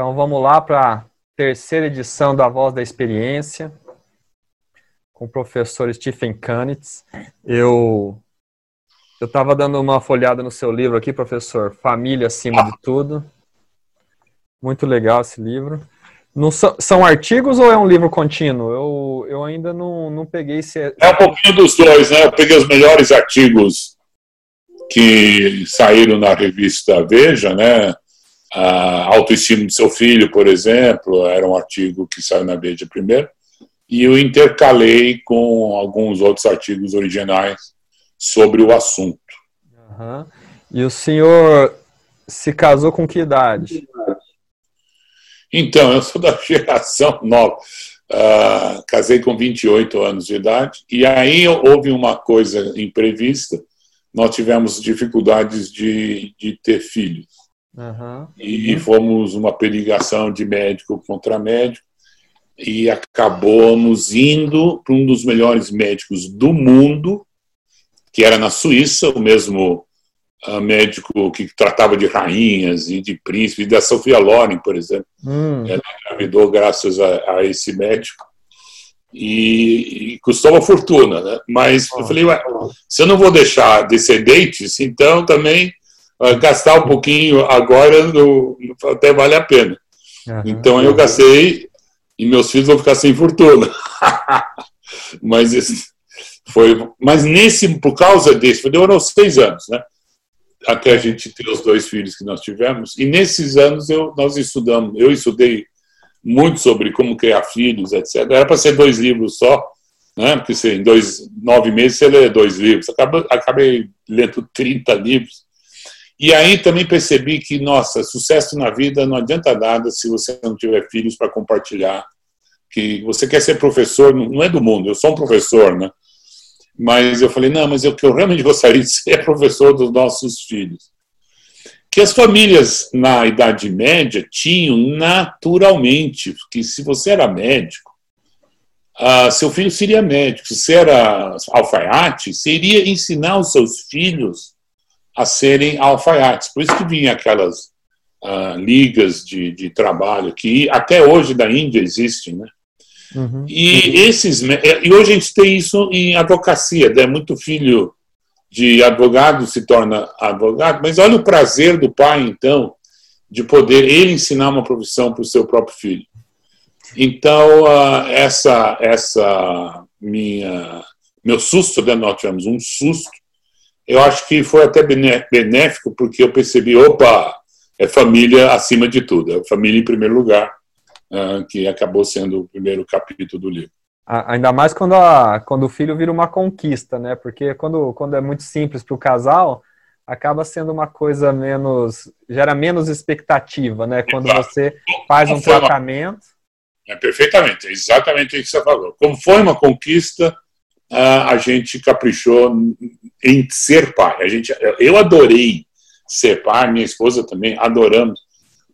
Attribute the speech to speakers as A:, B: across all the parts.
A: Então vamos lá para a terceira edição da Voz da Experiência, com o professor Stephen Kanitz. Eu eu estava dando uma folhada no seu livro aqui, professor, Família acima de tudo. Muito legal esse livro. Não são, artigos ou é um livro contínuo? Eu, eu ainda não, não peguei se
B: é... é um pouquinho dos dois, né? Eu peguei os melhores artigos que saíram na revista Veja, né? A autoestima do seu filho, por exemplo, era um artigo que saiu na Veja primeiro, e eu intercalei com alguns outros artigos originais sobre o assunto.
A: Uhum. E o senhor se casou com que idade?
B: Então, eu sou da geração nova. Uh, casei com 28 anos de idade, e aí houve uma coisa imprevista. Nós tivemos dificuldades de, de ter filhos. Uhum. E fomos uma perigação de médico contra médico e acabamos indo para um dos melhores médicos do mundo, que era na Suíça, o mesmo uh, médico que tratava de rainhas e de príncipes, da Sofia Loren, por exemplo. Hum. Ela engravidou graças a, a esse médico. E, e, custou uma fortuna, né? Mas eu falei, ué, se eu não vou deixar descendentes, então também gastar um pouquinho agora no, até vale a pena. Uhum. Então eu gastei e meus filhos vão ficar sem fortuna. mas foi, mas nesse por causa desse, demorou seis anos, né? Até a gente ter os dois filhos que nós tivemos. E nesses anos eu, nós estudamos, eu estudei muito sobre como criar filhos, etc. Era para ser dois livros só, né? Porque você, em dois, nove meses você lê dois livros. Acabei, acabei lendo 30 livros e aí também percebi que, nossa, sucesso na vida não adianta nada se você não tiver filhos para compartilhar. Que você quer ser professor, não é do mundo, eu sou um professor, né? Mas eu falei, não, mas o que eu realmente gostaria de ser é professor dos nossos filhos. Que as famílias na Idade Média tinham naturalmente, porque se você era médico, seu filho seria médico. Se era alfaiate, seria ensinar os seus filhos a serem alfaiates. Por isso que vinha aquelas uh, ligas de, de trabalho que até hoje da Índia existem, né? Uhum. E esses e hoje a gente tem isso em advocacia, né? muito filho de advogado se torna advogado, mas olha o prazer do pai então de poder ele ensinar uma profissão para o seu próprio filho. Então uh, essa essa minha meu susto, né? nós tivemos um susto eu acho que foi até benéfico, porque eu percebi, opa, é família acima de tudo, é família em primeiro lugar, ah, que acabou sendo o primeiro capítulo do livro.
A: Ainda mais quando, a, quando o filho vira uma conquista, né? Porque quando, quando é muito simples para o casal, acaba sendo uma coisa menos. gera menos expectativa, né? Quando você faz um tratamento.
B: Uma... É, perfeitamente, é exatamente o que você falou. Como foi uma conquista, a gente caprichou em ser pai. A gente, eu adorei ser pai, minha esposa também, adoramos,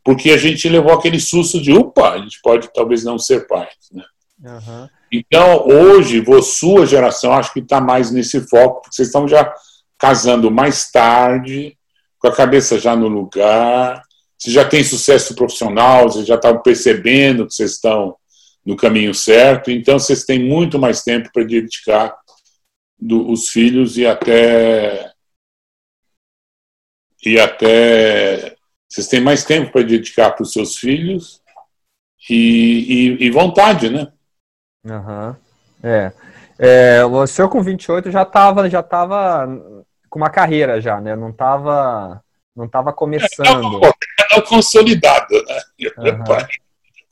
B: porque a gente levou aquele susto de, opa, a gente pode talvez não ser pai. Né? Uhum. Então, hoje, sua geração, acho que está mais nesse foco, porque vocês estão já casando mais tarde, com a cabeça já no lugar, você já tem sucesso profissional, vocês já estão percebendo que vocês estão no caminho certo, então vocês têm muito mais tempo para dedicar do, os filhos e até e até vocês têm mais tempo para dedicar para os seus filhos e, e, e vontade, né?
A: Uhum. É. é. O senhor com 28 já estava já tava com uma carreira já, né? Não estava não tava começando.
B: É, consolidada, né? Uhum.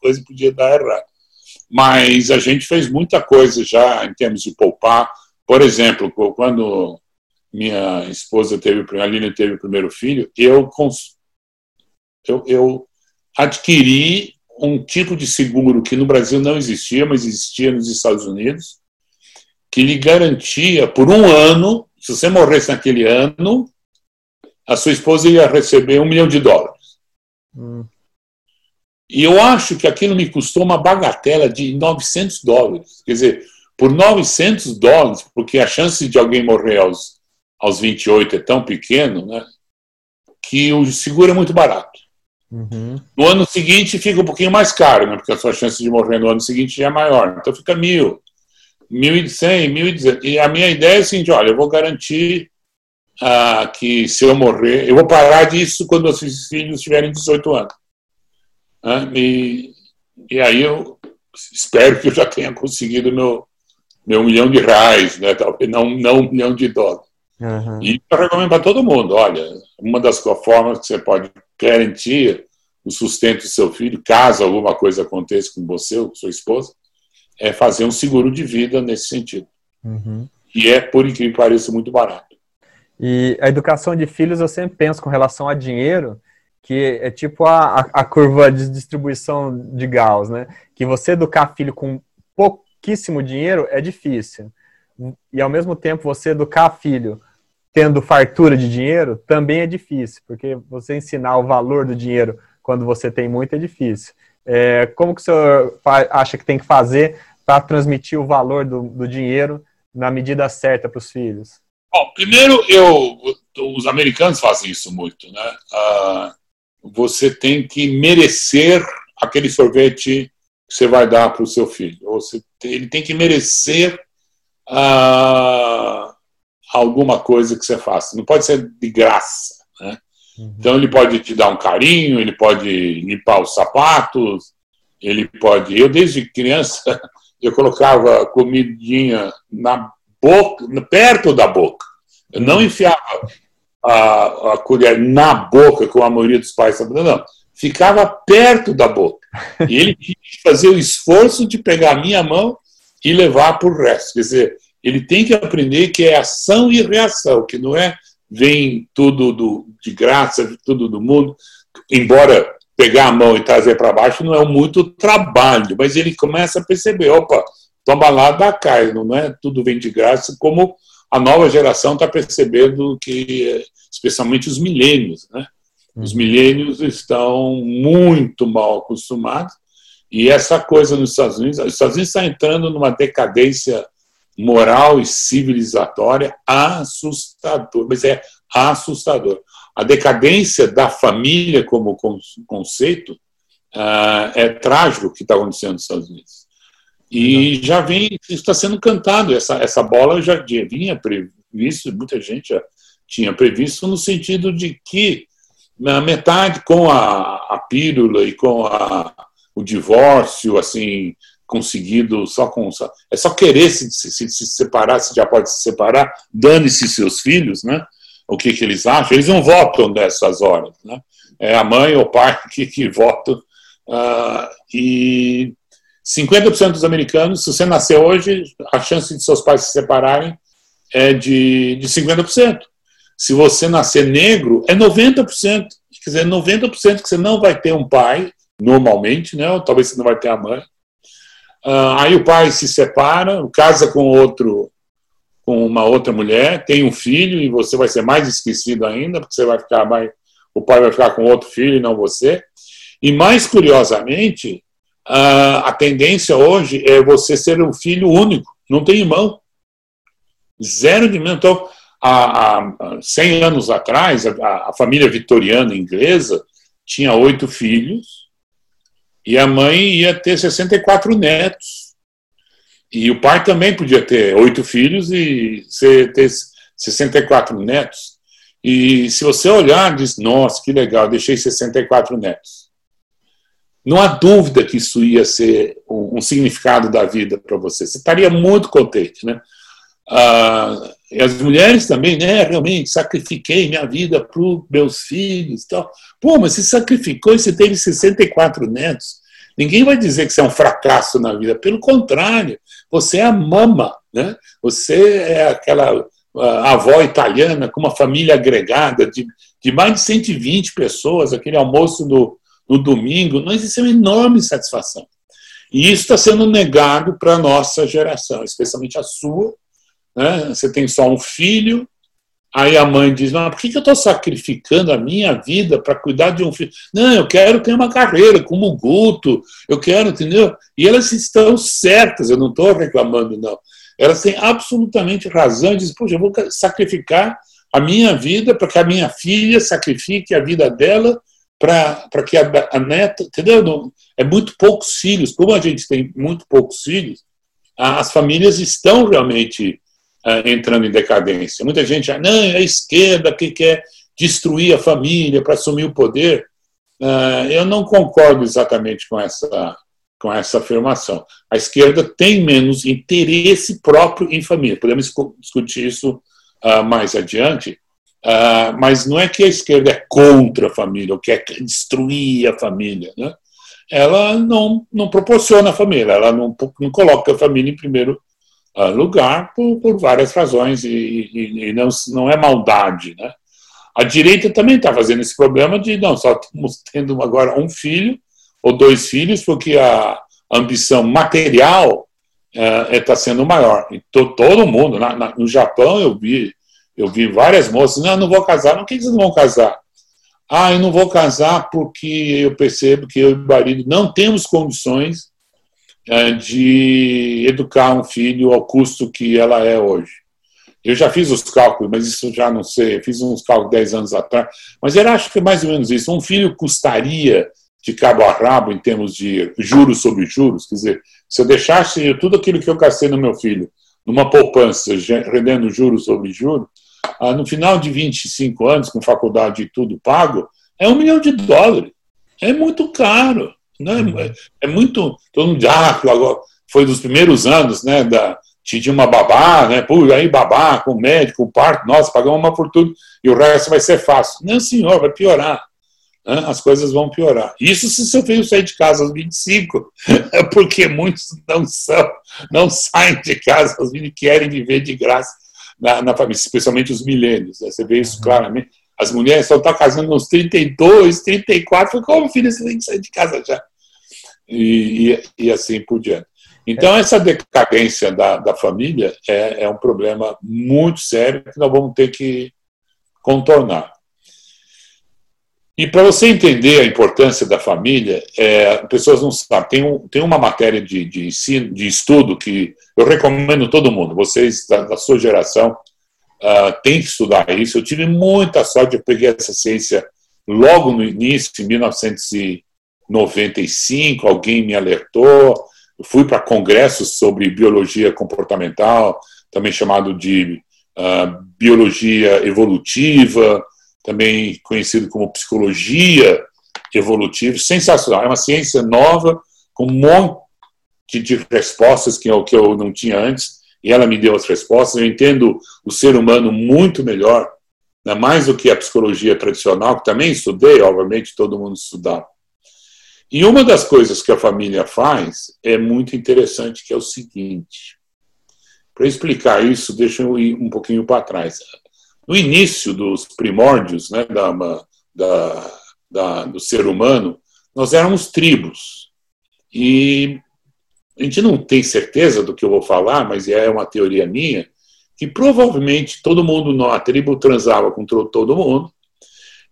B: Coisa podia dar errado mas a gente fez muita coisa já em termos de poupar. Por exemplo, quando minha esposa teve, a Aline teve o primeiro filho, eu, eu, eu adquiri um tipo de seguro que no Brasil não existia, mas existia nos Estados Unidos, que lhe garantia por um ano, se você morresse naquele ano, a sua esposa ia receber um milhão de dólares. Hum. E eu acho que aquilo me custou uma bagatela de 900 dólares. Quer dizer, por 900 dólares, porque a chance de alguém morrer aos, aos 28 é tão pequeno, né, que o seguro é muito barato. Uhum. No ano seguinte fica um pouquinho mais caro, né? porque a sua chance de morrer no ano seguinte já é maior. Então fica mil, mil e cem, mil e E a minha ideia é a seguinte: olha, eu vou garantir ah, que se eu morrer, eu vou parar disso quando os filhos tiverem 18 anos. Ah, e, e aí eu espero que eu já tenha conseguido meu, meu milhão de reais, né? Talvez não, não um milhão de dólares. Uhum. E eu recomendo para todo mundo: olha, uma das formas que você pode garantir o sustento do seu filho, caso alguma coisa aconteça com você ou com sua esposa, é fazer um seguro de vida nesse sentido. Uhum. E é, por incrível que pareça, muito barato.
A: E a educação de filhos, eu sempre penso com relação a dinheiro, que é tipo a, a curva de distribuição de Gauss, né? Que você educar filho com pouquíssimo dinheiro é difícil. E ao mesmo tempo, você educar filho tendo fartura de dinheiro também é difícil, porque você ensinar o valor do dinheiro quando você tem muito é difícil. É, como que o senhor acha que tem que fazer para transmitir o valor do, do dinheiro na medida certa para os filhos?
B: Bom, primeiro, eu, os americanos fazem isso muito, né? Ah, você tem que merecer aquele sorvete que você vai dar para o seu filho. Você, ele tem que merecer ah, alguma coisa que você faça. Não pode ser de graça. Né? Uhum. Então, ele pode te dar um carinho, ele pode limpar os sapatos, ele pode. Eu, desde criança, eu colocava comidinha na boca, perto da boca. Eu não uhum. enfiava a, a colher na boca, como a maioria dos pais está não. Ficava perto da boca. E ele tinha que fazer o esforço de pegar a minha mão e levar para o resto. Quer dizer, ele tem que aprender que é ação e reação, que não é vem tudo do, de graça, tudo do mundo, embora pegar a mão e trazer para baixo não é muito trabalho, mas ele começa a perceber, opa, toma lá da cá, não é tudo vem de graça, como a nova geração está percebendo que, especialmente os milênios, né? Os uhum. milênios estão muito mal acostumados e essa coisa nos Estados Unidos, os Estados Unidos está entrando numa decadência moral e civilizatória assustador, mas é assustador. A decadência da família como conceito uh, é trágico o que está acontecendo nos Estados Unidos. E já vem, está sendo cantado, essa, essa bola já vinha previsto, muita gente já tinha previsto, no sentido de que na metade com a, a pílula e com a, o divórcio, assim, conseguido só com. É só querer se, se, se separar, se já pode se separar, dane-se seus filhos, né? O que, que eles acham? Eles não votam nessas horas, né? É a mãe ou o pai que, que votam. Uh, e 50% dos americanos, se você nascer hoje, a chance de seus pais se separarem é de, de 50%. Se você nascer negro, é 90%. Quer dizer, 90% que você não vai ter um pai, normalmente, né? Ou talvez você não vai ter a mãe. Uh, aí o pai se separa, casa com outro, com uma outra mulher, tem um filho e você vai ser mais esquecido ainda, porque você vai ficar mais, o pai vai ficar com outro filho e não você. E mais curiosamente, uh, a tendência hoje é você ser um filho único, não tem irmão. Zero de irmão. Então, há, há 100 anos atrás, a, a família vitoriana inglesa tinha oito filhos, e a mãe ia ter 64 netos. E o pai também podia ter oito filhos e ter 64 netos. E se você olhar, diz: Nossa, que legal, deixei 64 netos. Não há dúvida que isso ia ser um, significado da vida para você. Você estaria muito contente, né? Ah, e as mulheres também, né? Realmente, sacrifiquei minha vida para os meus filhos tal. Pô, mas você sacrificou e você teve 64 netos. Ninguém vai dizer que você é um fracasso na vida. Pelo contrário, você é a mama, né? Você é aquela avó italiana com uma família agregada de, de mais de 120 pessoas, aquele almoço no, no domingo. Nós isso é uma enorme satisfação. E isso está sendo negado para a nossa geração, especialmente a sua, né? Você tem só um filho, aí a mãe diz: Não, por que eu estou sacrificando a minha vida para cuidar de um filho? Não, eu quero ter uma carreira como Guto, eu quero, entendeu? E elas estão certas, eu não estou reclamando, não. Elas têm absolutamente razão dizem: Poxa, eu vou sacrificar a minha vida para que a minha filha sacrifique a vida dela para que a, a neta, entendeu? Não, é muito poucos filhos. Como a gente tem muito poucos filhos, as famílias estão realmente uh, entrando em decadência. Muita gente ah, não, é a esquerda que quer destruir a família para assumir o poder. Uh, eu não concordo exatamente com essa, com essa afirmação. A esquerda tem menos interesse próprio em família. Podemos discutir isso uh, mais adiante, Uh, mas não é que a esquerda é contra a família, ou quer destruir a família. Né? Ela não, não proporciona a família, ela não, não coloca a família em primeiro lugar por, por, várias razões, e, e, e, não, não é maldade. Né? A direita também está fazendo esse problema de, não, só estamos tendo agora um filho ou dois filhos, porque a ambição material está uh, sendo maior. E to, todo mundo, na, na, no Japão eu vi eu vi várias moças, não, não vou casar. Não, que não vão casar? Ah, eu não vou casar porque eu percebo que eu e o marido não temos condições é, de educar um filho ao custo que ela é hoje. Eu já fiz os cálculos, mas isso já não sei, eu fiz uns cálculos 10 anos atrás, mas era acho que é mais ou menos isso. Um filho custaria de cabo a rabo em termos de juros sobre juros, quer dizer, se eu deixasse tudo aquilo que eu gastei no meu filho numa poupança, rendendo juros sobre juros, ah, no final de 25 anos, com faculdade e tudo pago, é um milhão de dólares. É muito caro. Né? Uhum. É, é muito. Todo mundo ah, agora foi dos primeiros anos, né? Da, tinha uma babá, né? Pô, aí babá, com médico, com parto, nossa, pagamos uma fortuna e o resto vai ser fácil. Não, senhor, vai piorar. Né? As coisas vão piorar. Isso se seu filho sair de casa aos 25, porque muitos não são, não saem de casa aos 20 querem viver de graça na, na família, especialmente os milênios. Né? Você vê isso uhum. claramente. As mulheres só estão casando uns 32, 34, como filho, você tem que sair de casa já. E, e, e assim por diante. Então, é. essa decadência da, da família é, é um problema muito sério que nós vamos ter que contornar. E para você entender a importância da família, é, pessoas não sabem. Tem, um, tem uma matéria de, de, ensino, de estudo que eu recomendo todo mundo. Vocês da, da sua geração uh, têm que estudar isso. Eu tive muita sorte, eu peguei essa ciência logo no início, em 1995. Alguém me alertou. Eu fui para congressos sobre biologia comportamental, também chamado de uh, biologia evolutiva também conhecido como psicologia evolutiva, sensacional. É uma ciência nova, com um monte de respostas que eu, que eu não tinha antes, e ela me deu as respostas. Eu entendo o ser humano muito melhor, né, mais do que a psicologia tradicional, que também estudei, obviamente todo mundo estudava. E uma das coisas que a família faz é muito interessante, que é o seguinte. Para explicar isso, deixa eu ir um pouquinho para trás no início dos primórdios né, da, da, da, do ser humano, nós éramos tribos. E a gente não tem certeza do que eu vou falar, mas é uma teoria minha, que provavelmente todo mundo na tribo transava com todo mundo,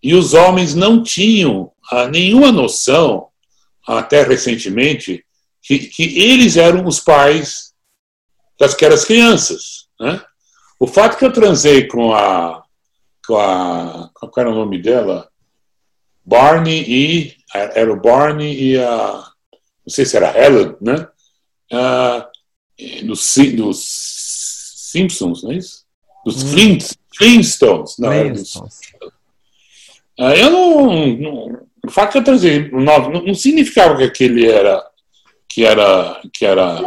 B: e os homens não tinham ah, nenhuma noção, até recentemente, que, que eles eram os pais das que eram as crianças. Né? O fato que eu transei com a. com a. qual era o nome dela? Barney e. Era o Barney e a. Não sei se era Helen, né? Uh, dos, dos Simpsons, não é isso? Dos hum. Flint, Flintstones. Não, Flintstones. Dos, uh, eu não, não, O fato que eu transei não, não significava que aquele era. que era. que era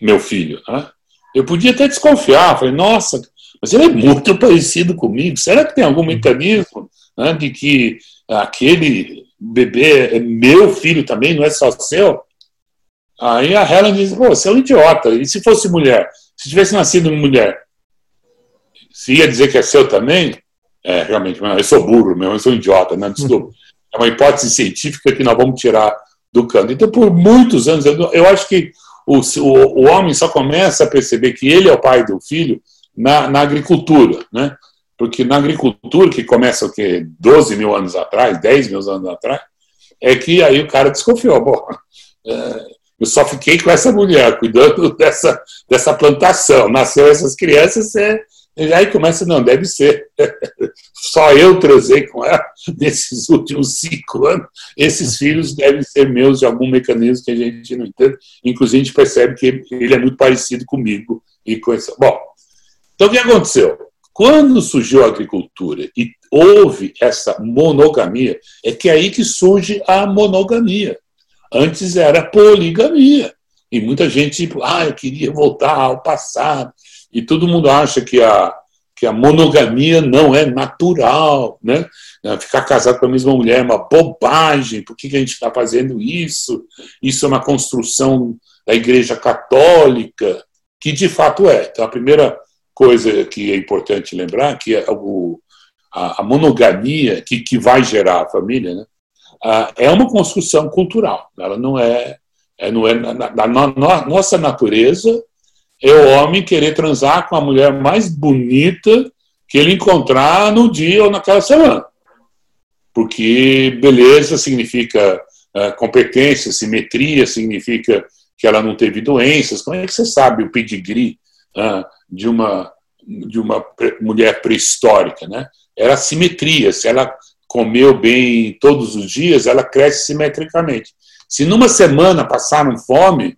B: meu filho, né? Eu podia até desconfiar, falei, nossa, mas ele é muito parecido comigo. Será que tem algum mecanismo né, de que aquele bebê é meu filho também, não é só seu? Aí a Helen diz, pô, você é um idiota. E se fosse mulher? Se tivesse nascido mulher, se ia dizer que é seu também? É, realmente, eu sou burro mesmo, eu sou idiota, né? Desculpa. É uma hipótese científica que nós vamos tirar do canto. Então, por muitos anos, eu, eu acho que o, o, o homem só começa a perceber que ele é o pai do filho na, na agricultura, né? Porque na agricultura, que começa o quê? 12 mil anos atrás, 10 mil anos atrás, é que aí o cara desconfiou. Bom, é, eu só fiquei com essa mulher, cuidando dessa, dessa plantação. Nasceu essas crianças, é, E aí começa, não, deve ser. Só eu transei com ela nesses últimos cinco anos. Esses filhos devem ser meus de algum mecanismo que a gente não entende. Inclusive, a gente percebe que ele é muito parecido comigo. e com essa. Bom, então o que aconteceu? Quando surgiu a agricultura e houve essa monogamia, é que é aí que surge a monogamia. Antes era poligamia. E muita gente, tipo, ah, eu queria voltar ao passado. E todo mundo acha que a, que a monogamia não é natural, né? Ficar casado com a mesma mulher é uma bobagem, por que, que a gente está fazendo isso? Isso é uma construção da Igreja Católica, que de fato é. Então, a primeira coisa que é importante lembrar que é o, a, a, monogamia que, que vai gerar a família né, é uma construção cultural. Ela não é, é, não é na, nossa natureza é o homem querer transar com a mulher mais bonita que ele encontrar no dia ou naquela semana. Porque beleza significa uh, competência, simetria significa que ela não teve doenças. Como é que você sabe o pedigree uh, de uma de uma mulher pré-histórica, né? Era simetria. Se ela comeu bem todos os dias, ela cresce simetricamente. Se numa semana passaram fome,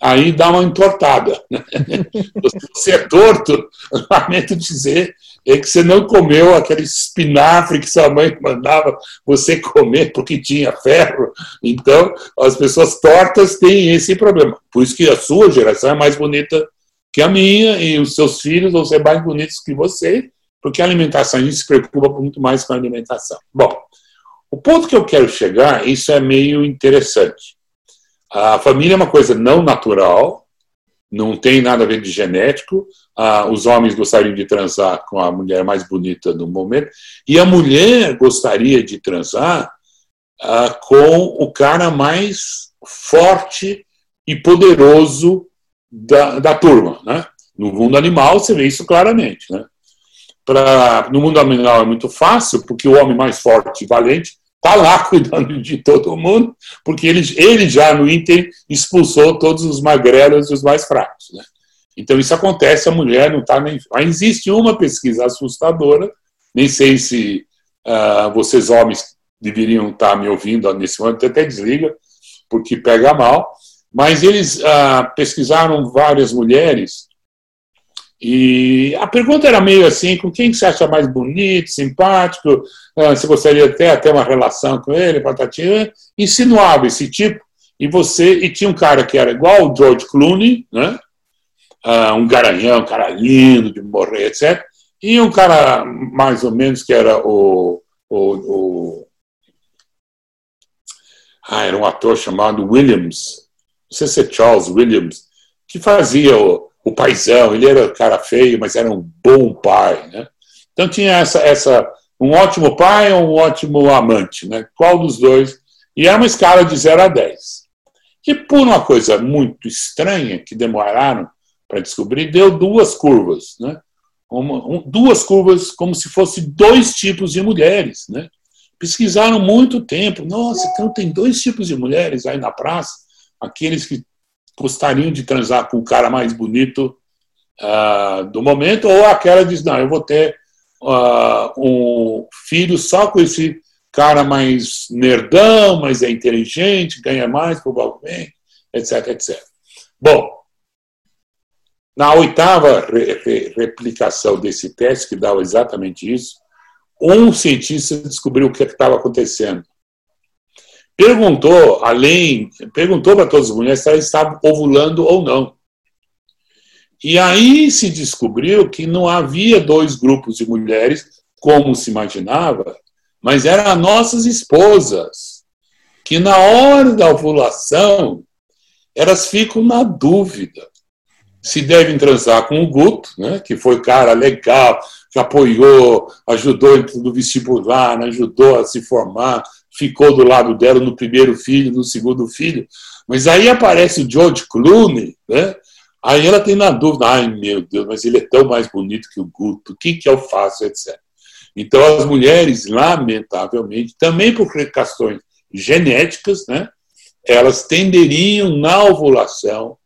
B: aí dá uma entortada. Né? Você é torto, lamento dizer, é que você não comeu aquele espinafre que sua mãe mandava você comer porque tinha ferro. Então, as pessoas tortas têm esse problema. Por isso que a sua geração é mais bonita que a minha e os seus filhos vão ser mais bonitos que você, porque a alimentação, a gente se preocupa muito mais com a alimentação. Bom, o ponto que eu quero chegar, isso é meio interessante. A família é uma coisa não natural, não tem nada a ver de genético. Ah, os homens gostariam de transar com a mulher mais bonita no momento, e a mulher gostaria de transar ah, com o cara mais forte e poderoso da, da turma. Né? No mundo animal, você vê isso claramente. Né? No mundo animal é muito fácil, porque o homem mais forte e valente está lá cuidando de todo mundo, porque ele, ele já no Inter expulsou todos os magrelos e os mais fracos. Né? Então isso acontece, a mulher não está nem. Mas existe uma pesquisa assustadora, nem sei se uh, vocês homens deveriam estar tá me ouvindo nesse momento, até desliga, porque pega mal, mas eles ah, pesquisaram várias mulheres e a pergunta era meio assim: com quem você acha mais bonito, simpático? Ah, você gostaria até ter uma relação com ele, patatinha? Insinuava esse tipo. E você e tinha um cara que era igual o George Clooney, né? Ah, um garanhão, um cara lindo de morrer, etc. E um cara mais ou menos que era o, o, o ah, era um ator chamado Williams, não sei se é Charles Williams, que fazia o, o paizão, ele era cara feio, mas era um bom pai, né? Então tinha essa, essa um ótimo pai ou um ótimo amante, né? Qual dos dois? E é uma escala de 0 a 10. E por uma coisa muito estranha que demoraram para descobrir, deu duas curvas, né? Uma, um, duas curvas como se fossem dois tipos de mulheres, né? Pesquisaram muito tempo. Nossa, então tem dois tipos de mulheres aí na praça aqueles que gostariam de transar com o cara mais bonito uh, do momento, ou aquela diz, não, eu vou ter uh, um filho só com esse cara mais nerdão, mas é inteligente, ganha mais, provavelmente, etc, etc. Bom, na oitava re re replicação desse teste, que dava exatamente isso, um cientista descobriu o que estava acontecendo perguntou, além, perguntou para todas as mulheres se elas estavam ovulando ou não. E aí se descobriu que não havia dois grupos de mulheres, como se imaginava, mas eram nossas esposas, que na hora da ovulação, elas ficam na dúvida se devem transar com o Guto, né, que foi cara legal, que apoiou, ajudou no vestibular, ajudou a se formar, ficou do lado dela no primeiro filho, no segundo filho. Mas aí aparece o George Clooney, né? Aí ela tem na dúvida, ai meu Deus, mas ele é tão mais bonito que o Guto, o que, que eu faço, etc. Então as mulheres, lamentavelmente, também por questões genéticas, né, elas tenderiam na ovulação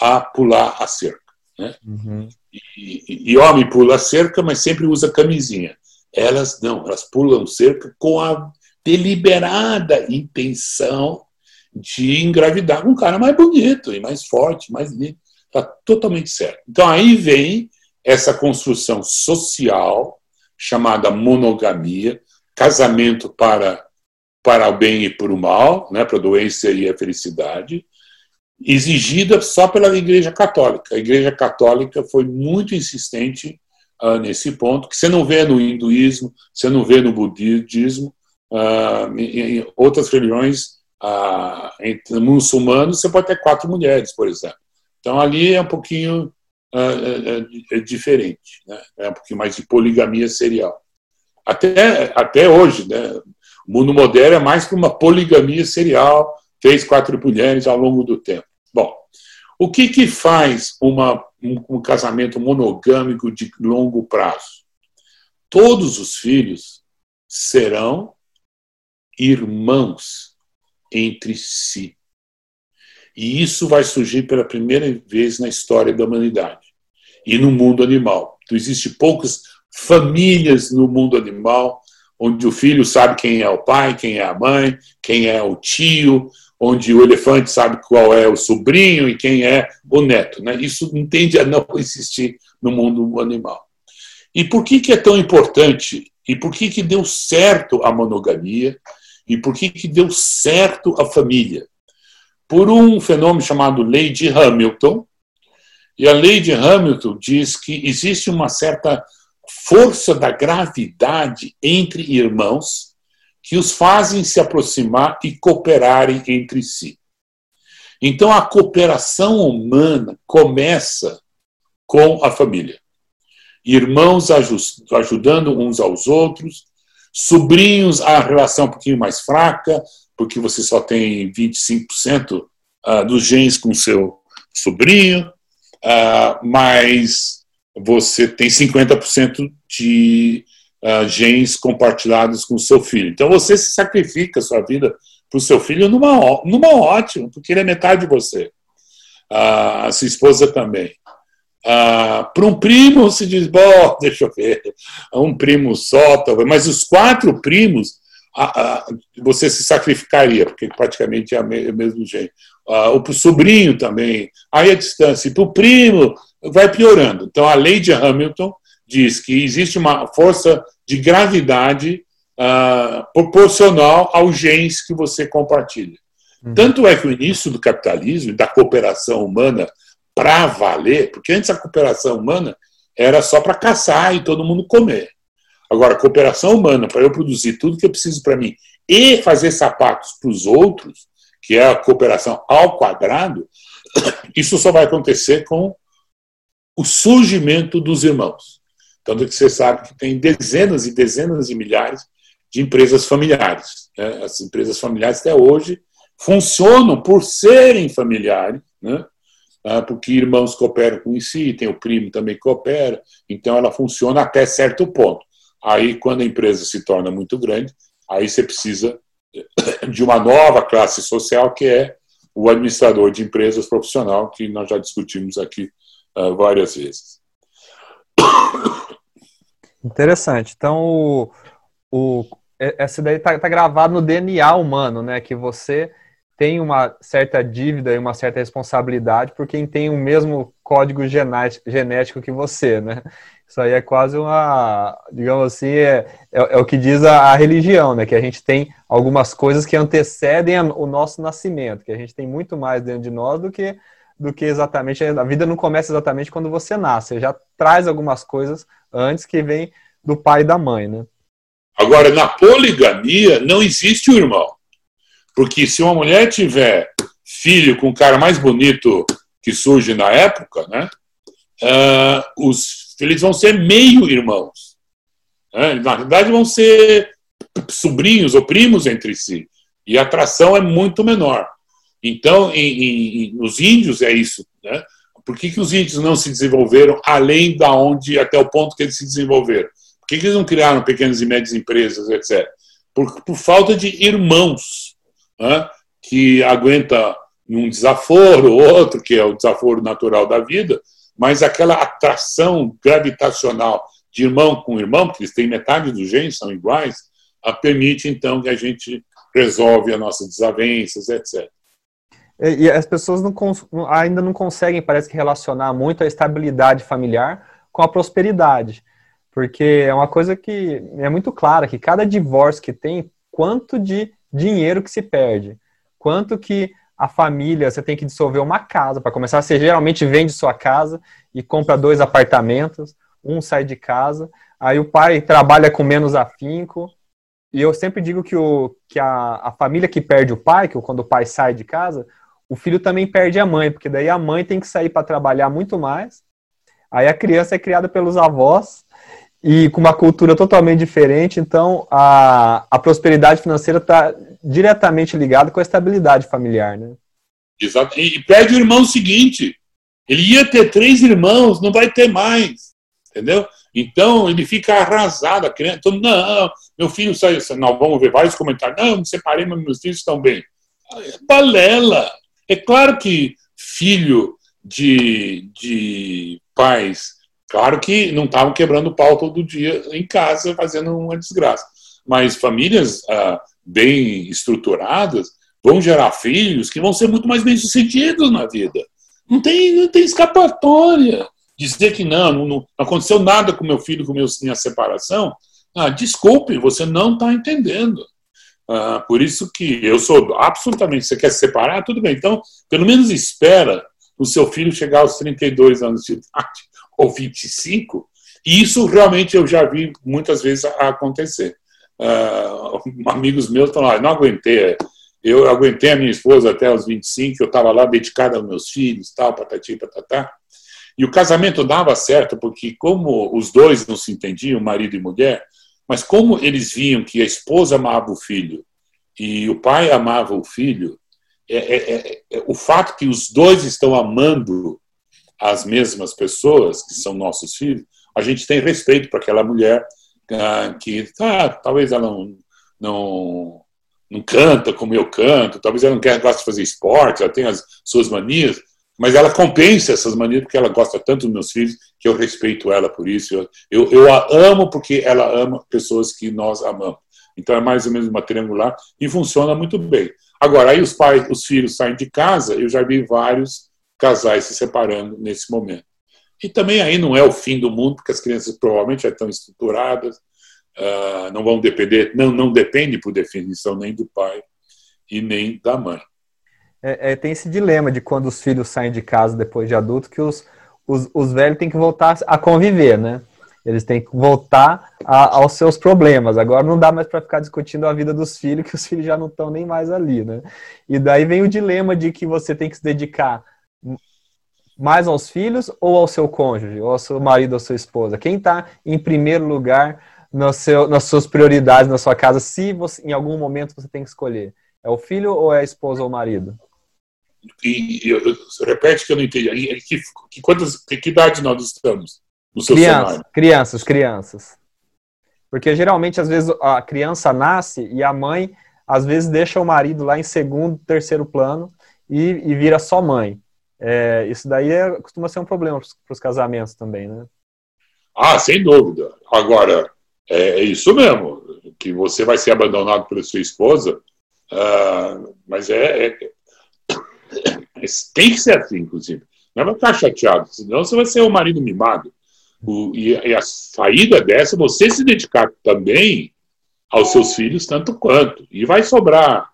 B: a pular a cerca. Né? Uhum. E, e, homem pula cerca, mas sempre usa camisinha. Elas não, elas pulam cerca com a deliberada intenção de engravidar um cara mais bonito e mais forte, mais lindo. Está totalmente certo. Então aí vem essa construção social chamada monogamia, casamento para, para o bem e para o mal, né, para a doença e a felicidade, exigida só pela Igreja Católica. A Igreja Católica foi muito insistente uh, nesse ponto, que você não vê no hinduísmo, você não vê no budismo, uh, em, outras religiões, uh, entre muçulmanos, você pode ter quatro mulheres, por exemplo. Então ali é um pouquinho é, diferente, né? é um pouquinho mais de poligamia serial. Até, até hoje, né? o mundo moderno é mais que uma poligamia serial, três, quatro mulheres ao longo do tempo. Bom, o que, que faz uma, um, um casamento monogâmico de longo prazo? Todos os filhos serão irmãos entre si. E isso vai surgir pela primeira vez na história da humanidade e no mundo animal. Então, existem poucas famílias no mundo animal onde o filho sabe quem é o pai, quem é a mãe, quem é o tio, onde o elefante sabe qual é o sobrinho e quem é o neto. Né? Isso não tende a não existir no mundo animal. E por que, que é tão importante? E por que, que deu certo a monogamia? E por que, que deu certo a família? Por um fenômeno chamado Lei de Hamilton. E a Lei de Hamilton diz que existe uma certa força da gravidade entre irmãos que os fazem se aproximar e cooperarem entre si. Então a cooperação humana começa com a família. Irmãos ajudando uns aos outros, sobrinhos a relação um pouquinho mais fraca, porque você só tem 25% ah, dos genes com seu sobrinho, ah, mas você tem 50% de uh, genes compartilhados com seu filho. Então você se sacrifica a sua vida para o seu filho numa, numa ótima, porque ele é metade de você. A sua esposa também. Uh, para um primo se diz, bom, deixa eu ver, um primo só, talvez, mas os quatro primos você se sacrificaria, porque praticamente é o mesmo jeito. Uh, o sobrinho também, aí a distância. E para o primo, vai piorando. Então, a lei de Hamilton diz que existe uma força de gravidade uh, proporcional aos genes que você compartilha. Uhum. Tanto é que o início do capitalismo e da cooperação humana para valer, porque antes a cooperação humana era só para caçar e todo mundo comer. Agora, a cooperação humana, para eu produzir tudo que eu preciso para mim e fazer sapatos para os outros, que é a cooperação ao quadrado, isso só vai acontecer com o surgimento dos irmãos. Tanto que você sabe que tem dezenas e dezenas de milhares de empresas familiares. Né? As empresas familiares até hoje funcionam por serem familiares, né? Ah, porque irmãos cooperam com si, tem o primo também que coopera, então ela funciona até certo ponto. Aí, quando a empresa se torna muito grande, aí você precisa de uma nova classe social que é o administrador de empresas profissional, que nós já discutimos aqui uh, várias vezes.
A: Interessante. Então, o, o, essa daí está tá gravado no DNA humano, né? Que você tem uma certa dívida e uma certa responsabilidade por quem tem o mesmo código genético que você, né? Isso aí é quase uma, digamos assim, é, é, é o que diz a, a, religião, né? Que a gente tem algumas coisas que antecedem o nosso nascimento, que a gente tem muito mais dentro de nós do que do que exatamente. A vida não começa exatamente quando você nasce, você já traz algumas coisas antes que vem do pai e da mãe, né?
B: Agora, na poligamia, não existe o irmão. Porque se uma mulher tiver filho com o cara mais bonito que surge na época, né, uh, os filhos vão ser meio-irmãos. Né? Na verdade, vão ser sobrinhos ou primos entre si. E a atração é muito menor. Então, em, em, nos índios é isso. Né? Por que, que os índios não se desenvolveram além da onde, até o ponto que eles se desenvolveram? Por que, que eles não criaram pequenas e médias empresas, etc? Por, por falta de irmãos né? que aguenta um desaforo, outro, que é o desaforo natural da vida, mas aquela atração gravitacional de irmão com irmão, porque eles têm metade dos genes, são iguais, permite então que a gente resolve as nossas desavenças, etc.
A: E, as pessoas não, ainda não conseguem, parece que, relacionar muito a estabilidade familiar com a prosperidade. Porque é uma coisa que é muito clara, que cada divórcio que tem, quanto de dinheiro que se perde, quanto que a família, você tem que dissolver uma casa, para começar, você geralmente vende sua casa e compra dois apartamentos, um sai de casa, aí o pai trabalha com menos afinco, e eu sempre digo que, o, que a, a família que perde o pai, que quando o pai sai de casa, o filho também perde a mãe, porque daí a mãe tem que sair para trabalhar muito mais. Aí a criança é criada pelos avós e com uma cultura totalmente diferente, então a, a prosperidade financeira está diretamente ligada com a estabilidade familiar, né?
B: Exato. E perde o irmão seguinte. Ele ia ter três irmãos, não vai ter mais. Entendeu? Então ele fica arrasado. A criança, então, não, meu filho saiu. Não, vamos ver vários comentários. Não, me separei, mas meus filhos estão bem. É balela. É claro que filho de, de pais, claro que não estavam quebrando pau todo dia em casa, fazendo uma desgraça. Mas famílias ah, bem estruturadas vão gerar filhos que vão ser muito mais bem-sucedidos na vida. Não tem, não tem escapatória. Dizer que não, não, aconteceu nada com meu filho com minha separação, ah, desculpe, você não está entendendo. Ah, por isso que eu sou absolutamente. Você quer se separar? Tudo bem. Então, pelo menos espera o seu filho chegar aos 32 anos de idade ou 25. E isso realmente eu já vi muitas vezes acontecer. Uh, amigos meus estão lá, não aguentei. Eu aguentei a minha esposa até os 25, eu estava lá dedicada aos meus filhos, tal, patati, patatá. E o casamento dava certo, porque como os dois não se entendiam, marido e mulher, mas como eles viam que a esposa amava o filho e o pai amava o filho, é, é, é, é, o fato que os dois estão amando as mesmas pessoas, que são nossos filhos, a gente tem respeito para aquela mulher ah, que ah, talvez ela não, não, não canta como eu canto, talvez ela não quer, gosta de fazer esporte, ela tem as suas manias, mas ela compensa essas manias porque ela gosta tanto dos meus filhos que eu respeito ela por isso. Eu, eu, eu, a amo porque ela ama pessoas que nós amamos. Então é mais ou menos uma triangular e funciona muito bem. Agora, aí os pais, os filhos saem de casa, eu já vi vários casais se separando nesse momento. E também aí não é o fim do mundo, porque as crianças provavelmente já estão estruturadas, uh, não vão depender, não, não depende por definição nem do pai e nem da mãe.
A: É, é, tem esse dilema de quando os filhos saem de casa depois de adulto, que os, os, os velhos têm que voltar a conviver, né? Eles têm que voltar a, aos seus problemas. Agora não dá mais para ficar discutindo a vida dos filhos, que os filhos já não estão nem mais ali, né? E daí vem o dilema de que você tem que se dedicar mais aos filhos ou ao seu cônjuge, ou ao seu marido ou sua esposa. Quem está em primeiro lugar no seu, nas suas prioridades na sua casa, se você, em algum momento você tem que escolher? É o filho ou é a esposa ou o marido?
B: E, eu, eu, repete que eu não entendi. Que, que, quantas, que idade nós estamos
A: no seu crianças, cenário? Crianças, crianças. Porque geralmente, às vezes, a criança nasce e a mãe, às vezes, deixa o marido lá em segundo, terceiro plano e, e vira só mãe. É, isso daí é, costuma ser um problema para os casamentos também, né?
B: Ah, sem dúvida. Agora, é, é, isso mesmo, que você vai ser abandonado pela sua esposa, uh, mas é, é, tem que ser assim, inclusive. Não vai ficar chateado, senão você vai ser o marido mimado. O, e, e, a saída dessa é você se dedicar também aos seus filhos, tanto quanto. E vai sobrar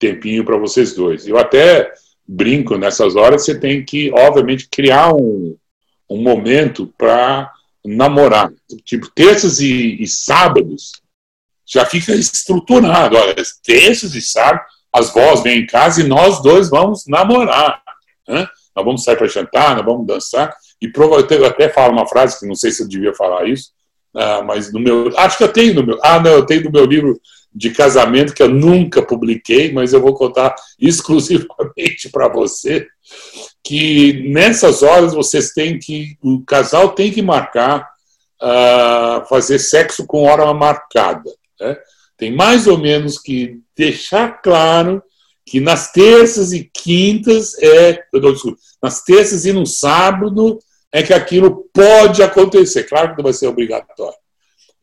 B: tempinho para vocês dois. Eu até brinco nessas horas, você tem que, obviamente, criar um, um momento para namorar. Tipo, terças e, e, sábados já fica estruturado. Olha, terças e sábados as vós vêm em casa e nós dois vamos namorar. Né? Nós vamos sair para jantar, nós vamos dançar. E eu até falo uma frase que não sei se eu devia falar isso, uh, mas no meu. Acho que eu tenho no meu. Ah, não, eu tenho no meu livro de casamento que eu nunca publiquei, mas eu vou contar exclusivamente para você que nessas horas vocês têm que o casal tem que marcar uh, fazer sexo com hora marcada. Né? Tem mais ou menos que deixar claro que nas terças e quintas é, dou desculpa, nas terças e no sábado é que aquilo pode acontecer. Claro que não vai ser obrigatório,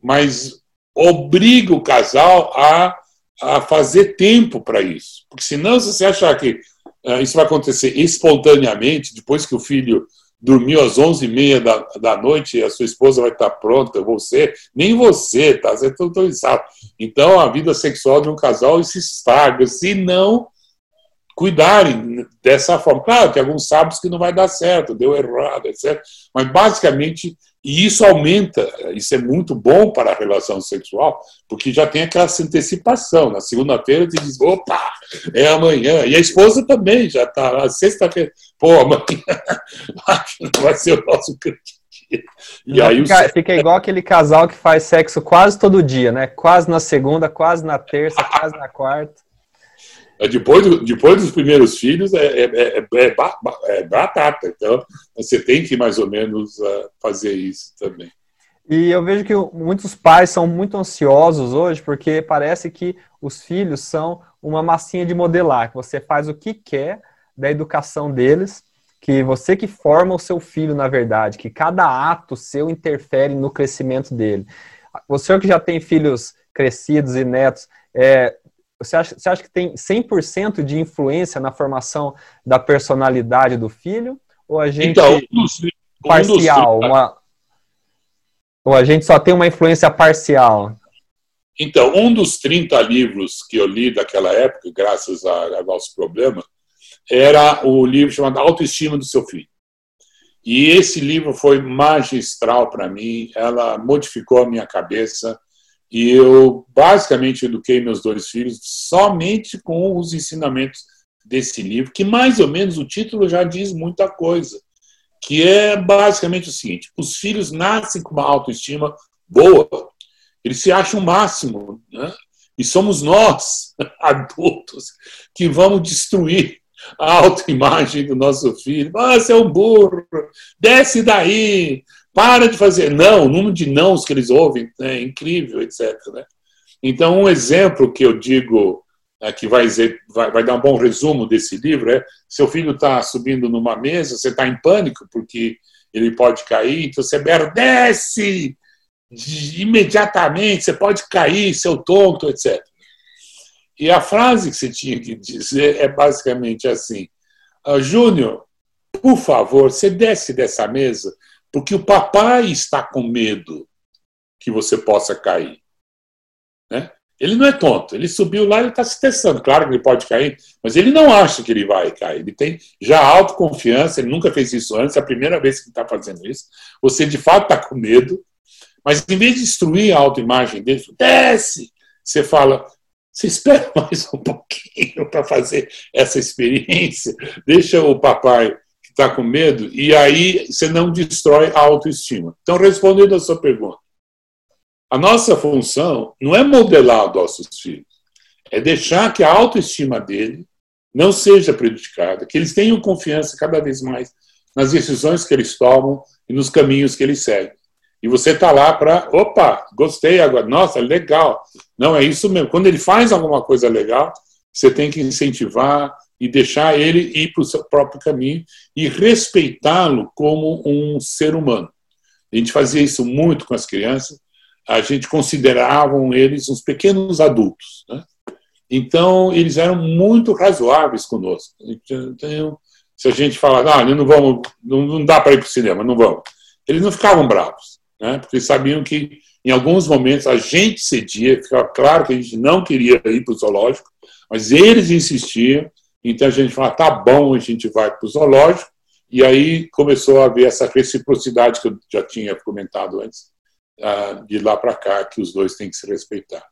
B: mas obriga o casal a, a fazer tempo para isso. Porque senão, se você achar que uh, isso vai acontecer espontaneamente, depois que o filho dormiu às 11h30 da, da noite a sua esposa vai estar pronta, você, nem você, tá? Você está autorizado. Então, a vida sexual de um casal se estraga, se não cuidarem dessa forma. Claro que alguns sabem que não vai dar certo, deu errado, etc. Mas, basicamente, e isso aumenta, isso é muito bom para a relação sexual, porque já tem aquela antecipação. Na segunda-feira, você diz, opa, é amanhã. E a esposa também já está, na sexta-feira, pô, amanhã vai ser o nosso grande dia.
A: E aí fica, o... fica igual aquele casal que faz sexo quase todo dia, né? Quase na segunda, quase na terça, quase na quarta.
B: É, depois, do, depois dos primeiros filhos é, é, é, é, é batata. Então, você tem que mais ou menos uh, fazer isso também.
A: E eu vejo que muitos pais são muito ansiosos hoje, porque parece que os filhos são uma massinha de modelar, que você faz o que quer da educação deles, que você que forma o seu filho, na verdade, que cada ato seu interfere no crescimento dele. Você que já tem filhos crescidos e netos, é, você acha, você acha que tem 100% de influência na formação da personalidade do filho? Ou a gente então, parcial? Uma, ou a gente só tem uma influência parcial?
B: Então, um dos 30 livros que eu li daquela época, graças a, a nosso problema, era o livro chamado Autoestima do Seu Filho. E esse livro foi magistral para mim, ela modificou a minha cabeça, e eu basicamente eduquei meus dois filhos somente com os ensinamentos desse livro, que mais ou menos o título já diz muita coisa, que é basicamente o seguinte: os filhos nascem com uma autoestima boa, eles se acham o máximo, né? e somos nós, adultos, que vamos destruir a autoimagem do nosso filho. Ah, você é um burro, desce daí, para de fazer. Não, o número de nãos que eles ouvem é incrível, etc. Né? Então, um exemplo que eu digo é, que vai, dizer, vai, vai, dar um bom resumo desse livro é: seu filho está subindo numa mesa, você está em pânico porque ele pode cair, então você berra, desce imediatamente, você pode cair, seu tonto, etc. E a frase que você tinha que dizer é basicamente assim: ah, Júnior, por favor, você desce dessa mesa porque o papai está com medo que você possa cair. Né? Ele não é tonto, ele subiu lá e está se testando. Claro que ele pode cair, mas ele não acha que ele vai cair. Ele tem já autoconfiança, ele nunca fez isso antes, é a primeira vez que está fazendo isso. Você de fato está com medo, mas em vez de destruir a autoimagem dele, desce! Você fala, você espera mais um pouquinho para fazer essa experiência, deixa o papai está com medo, e aí você não destrói a autoestima. Então, respondendo a sua pergunta, a nossa função não é modelar nossos filhos, é deixar que a autoestima dele não seja prejudicada, que eles tenham confiança cada vez mais nas decisões que eles tomam e nos caminhos que eles seguem. E você está lá para, opa, gostei agora, nossa, legal. Não, é isso mesmo. Quando ele faz alguma coisa legal, você tem que incentivar, e deixar ele ir para o seu próprio caminho e respeitá-lo como um ser humano. A gente fazia isso muito com as crianças, a gente consideravam eles uns pequenos adultos. Né? Então, eles eram muito razoáveis conosco. Então, se a gente falar, ah, não, vamos, não, dá para ir para o cinema, não vamos. Eles não ficavam bravos, né? porque sabiam que em alguns momentos a gente cedia, ficava claro que a gente não queria ir para o zoológico, mas eles insistiam então a gente fala, tá bom, a gente vai para o zoológico, e aí começou a haver essa reciprocidade que eu já tinha comentado antes, ah, de lá para cá, que os dois têm que se respeitar.